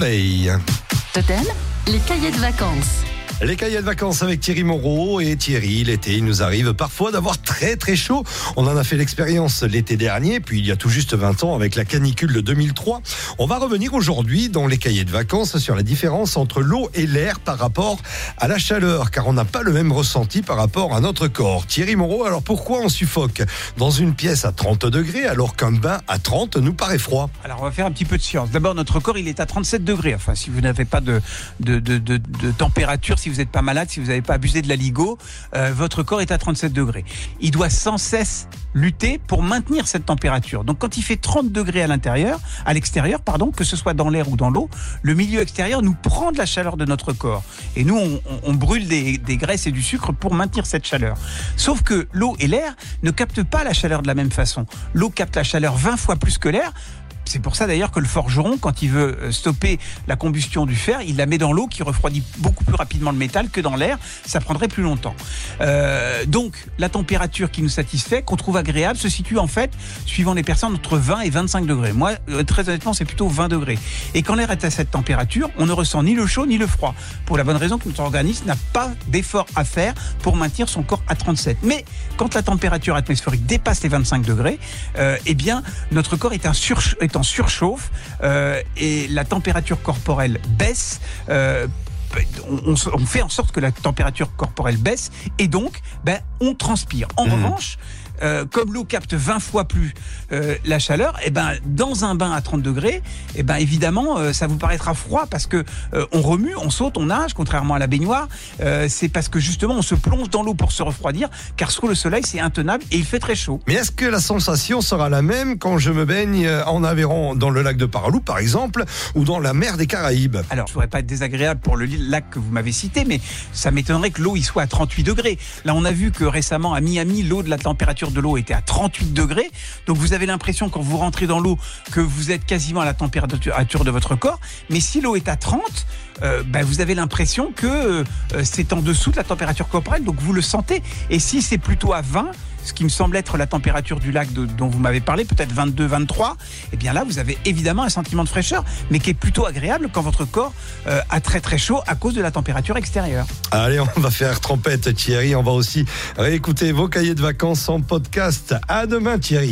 Paye. Totem, les cahiers de vacances. Les cahiers de vacances avec Thierry Moreau et Thierry, l'été, il nous arrive parfois d'avoir très très chaud. On en a fait l'expérience l'été dernier, puis il y a tout juste 20 ans avec la canicule de 2003. On va revenir aujourd'hui dans les cahiers de vacances sur la différence entre l'eau et l'air par rapport à la chaleur, car on n'a pas le même ressenti par rapport à notre corps. Thierry Moreau, alors pourquoi on suffoque dans une pièce à 30 degrés alors qu'un bain à 30 nous paraît froid? Alors on va faire un petit peu de science. D'abord, notre corps, il est à 37 degrés. Enfin, si vous n'avez pas de, de, de, de, température, vous n'êtes pas malade, si vous n'avez pas abusé de la ligo, euh, votre corps est à 37 degrés. Il doit sans cesse lutter pour maintenir cette température. Donc quand il fait 30 degrés à l'intérieur, à l'extérieur, pardon, que ce soit dans l'air ou dans l'eau, le milieu extérieur nous prend de la chaleur de notre corps. Et nous, on brûle des, des graisses et du sucre pour maintenir cette chaleur. Sauf que l'eau et l'air ne captent pas la chaleur de la même façon. L'eau capte la chaleur 20 fois plus que l'air. C'est pour ça d'ailleurs que le forgeron, quand il veut euh, stopper la combustion du fer, il la met dans l'eau qui refroidit beaucoup plus rapidement le métal que dans l'air. Ça prendrait plus longtemps. Euh, donc la température qui nous satisfait, qu'on trouve agréable, se situe en fait, suivant les personnes, entre 20 et 25 degrés. Moi, euh, très honnêtement, c'est plutôt 20 degrés. Et quand l'air est à cette température, on ne ressent ni le chaud ni le froid. Pour la bonne raison que notre organisme n'a pas d'effort à faire pour maintenir son corps à 37. Mais quand la température atmosphérique dépasse les 25 degrés, eh bien, notre corps est, un surch- est en surchauffe euh, et la température corporelle baisse. euh, on, fait en sorte que la température corporelle baisse et donc ben, on transpire. En Mhm. revanche, euh, comme l'eau capte 20 fois plus euh, la chaleur, et ben dans un bain à 30 degrés, et ben évidemment euh, ça vous paraîtra froid parce que on remue, on saute, on nage, contrairement à la baignoire. C'est parce que justement on se plonge dans l'eau pour se refroidir, car sous le soleil c'est intenable et il fait très chaud. Mais est-ce que la sensation sera la même quand je me baigne en Aveyron dans le lac de Paralou par exemple ou dans la mer des Caraïbes? Alors, je ne voudrais pas être désagréable pour le lac que vous m'avez cité, mais ça m'étonnerait que l'eau y soit à 38 degrés. Là, on a vu que récemment, à Miami, l'eau de la température de l'eau était à 38 degrés. Donc, vous avez l'impression, quand vous rentrez dans l'eau, que vous êtes quasiment à la température de votre corps. Mais si l'eau est à 30, euh, ben, vous avez l'impression que euh, c'est en dessous de la température corporelle, donc vous le sentez. Et si c'est plutôt à 20, ce qui me semble être la température du lac dont vous m'avez parlé, peut-être 22, 23, eh bien là, vous avez évidemment un sentiment de fraîcheur, mais qui est plutôt agréable quand votre corps euh, a très très chaud à cause de la température extérieure. Allez, on va faire trompette Thierry, on va aussi réécouter vos cahiers de vacances en podcast. À demain Thierry.